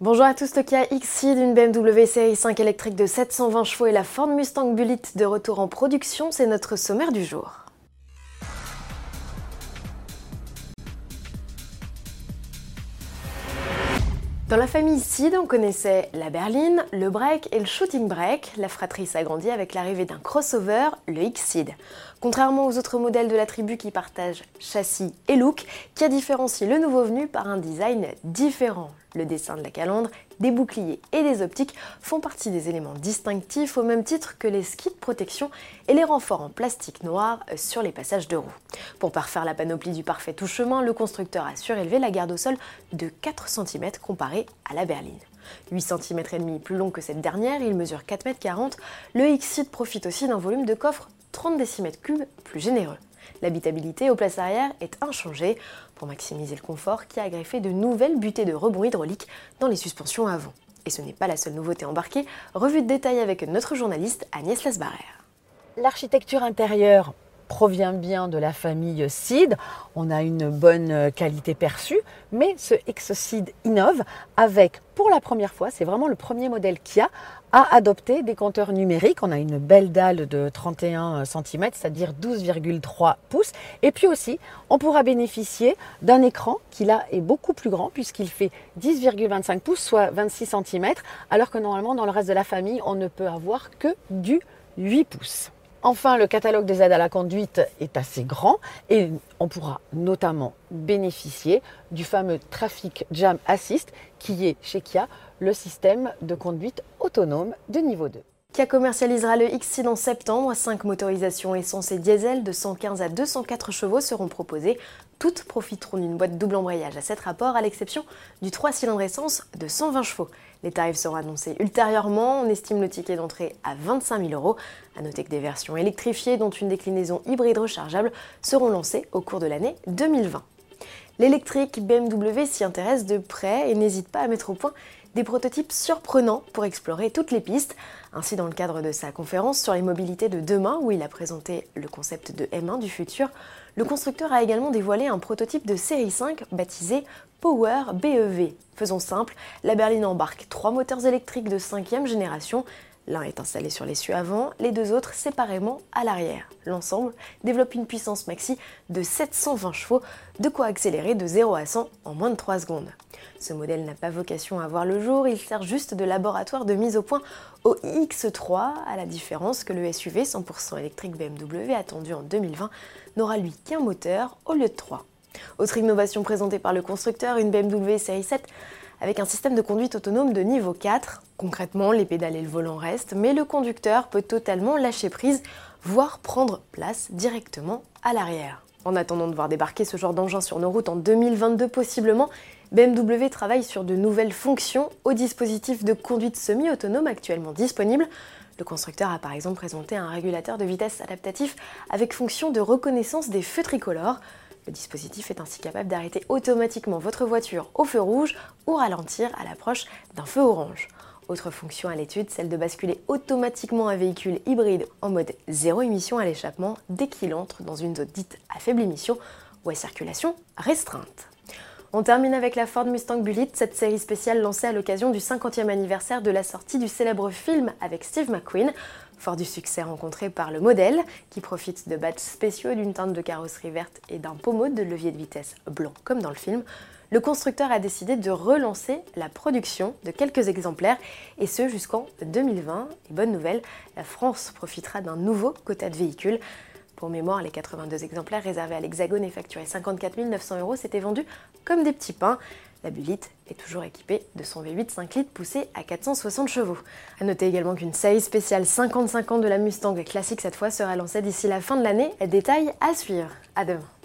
Bonjour à tous, le Kia XC d'une BMW série 5 électrique de 720 chevaux et la Ford Mustang Bullitt de retour en production, c'est notre sommaire du jour. Dans la famille SID, on connaissait la berline, le break et le shooting break. La fratrie s'agrandit avec l'arrivée d'un crossover, le X-SID. Contrairement aux autres modèles de la tribu qui partagent châssis et look, qui a différencié le nouveau venu par un design différent. Le dessin de la calandre, des boucliers et des optiques font partie des éléments distinctifs au même titre que les skis de protection et les renforts en plastique noir sur les passages de roues. Pour parfaire la panoplie du parfait tout chemin, le constructeur a surélevé la garde au sol de 4 cm comparé à la berline. 8 cm et demi plus long que cette dernière, il mesure 4,40 m. Le X-Seed profite aussi d'un volume de coffre 30 décimètres3 plus généreux. L'habitabilité aux places arrière est inchangée pour maximiser le confort qui a greffé de nouvelles butées de rebond hydraulique dans les suspensions avant. Et ce n'est pas la seule nouveauté embarquée, revue de détail avec notre journaliste Agnès Lasbarère. L'architecture intérieure provient bien de la famille SID. On a une bonne qualité perçue, mais ce X-SID innove avec, pour la première fois, c'est vraiment le premier modèle Kia a adopté des compteurs numériques. On a une belle dalle de 31 cm, c'est-à-dire 12,3 pouces. Et puis aussi, on pourra bénéficier d'un écran qui là est beaucoup plus grand puisqu'il fait 10,25 pouces, soit 26 cm, alors que normalement dans le reste de la famille, on ne peut avoir que du 8 pouces. Enfin, le catalogue des aides à la conduite est assez grand et on pourra notamment bénéficier du fameux Traffic Jam Assist qui est chez Kia le système de conduite autonome de niveau 2. Kia commercialisera le X6 en septembre. 5 motorisations essence et diesel de 115 à 204 chevaux seront proposées. Toutes profiteront d'une boîte double embrayage à 7 rapports, à l'exception du 3 cylindres essence de 120 chevaux. Les tarifs seront annoncés ultérieurement. On estime le ticket d'entrée à 25 000 euros. A noter que des versions électrifiées, dont une déclinaison hybride rechargeable, seront lancées au cours de l'année 2020. L'électrique BMW s'y intéresse de près et n'hésite pas à mettre au point des prototypes surprenants pour explorer toutes les pistes. Ainsi, dans le cadre de sa conférence sur les mobilités de demain, où il a présenté le concept de M1 du futur, le constructeur a également dévoilé un prototype de série 5 baptisé Power BEV. Faisons simple, la berline embarque trois moteurs électriques de 5 génération L'un est installé sur l'essieu avant, les deux autres séparément à l'arrière. L'ensemble développe une puissance maxi de 720 chevaux, de quoi accélérer de 0 à 100 en moins de 3 secondes. Ce modèle n'a pas vocation à voir le jour, il sert juste de laboratoire de mise au point au X3, à la différence que le SUV 100% électrique BMW attendu en 2020 n'aura lui qu'un moteur au lieu de 3. Autre innovation présentée par le constructeur, une BMW série 7 avec un système de conduite autonome de niveau 4. Concrètement, les pédales et le volant restent, mais le conducteur peut totalement lâcher prise, voire prendre place directement à l'arrière. En attendant de voir débarquer ce genre d'engin sur nos routes en 2022 possiblement, BMW travaille sur de nouvelles fonctions au dispositif de conduite semi-autonome actuellement disponible. Le constructeur a par exemple présenté un régulateur de vitesse adaptatif avec fonction de reconnaissance des feux tricolores. Le dispositif est ainsi capable d'arrêter automatiquement votre voiture au feu rouge ou ralentir à l'approche d'un feu orange. Autre fonction à l'étude, celle de basculer automatiquement un véhicule hybride en mode zéro émission à l'échappement dès qu'il entre dans une zone dite à faible émission ou à circulation restreinte. On termine avec la Ford Mustang Bullitt, cette série spéciale lancée à l'occasion du 50e anniversaire de la sortie du célèbre film avec Steve McQueen. Fort du succès rencontré par le modèle, qui profite de badges spéciaux d'une teinte de carrosserie verte et d'un pommeau de levier de vitesse blanc comme dans le film, le constructeur a décidé de relancer la production de quelques exemplaires, et ce jusqu'en 2020. Et bonne nouvelle, la France profitera d'un nouveau quota de véhicules. Pour mémoire, les 82 exemplaires réservés à l'Hexagone et facturés 54 900 euros s'étaient vendus comme des petits pains. La Bullitt est toujours équipée de son V8 5 litres poussé à 460 chevaux. A noter également qu'une série spéciale 55 ans de la Mustang classique cette fois sera lancée d'ici la fin de l'année. Détail à suivre. À demain.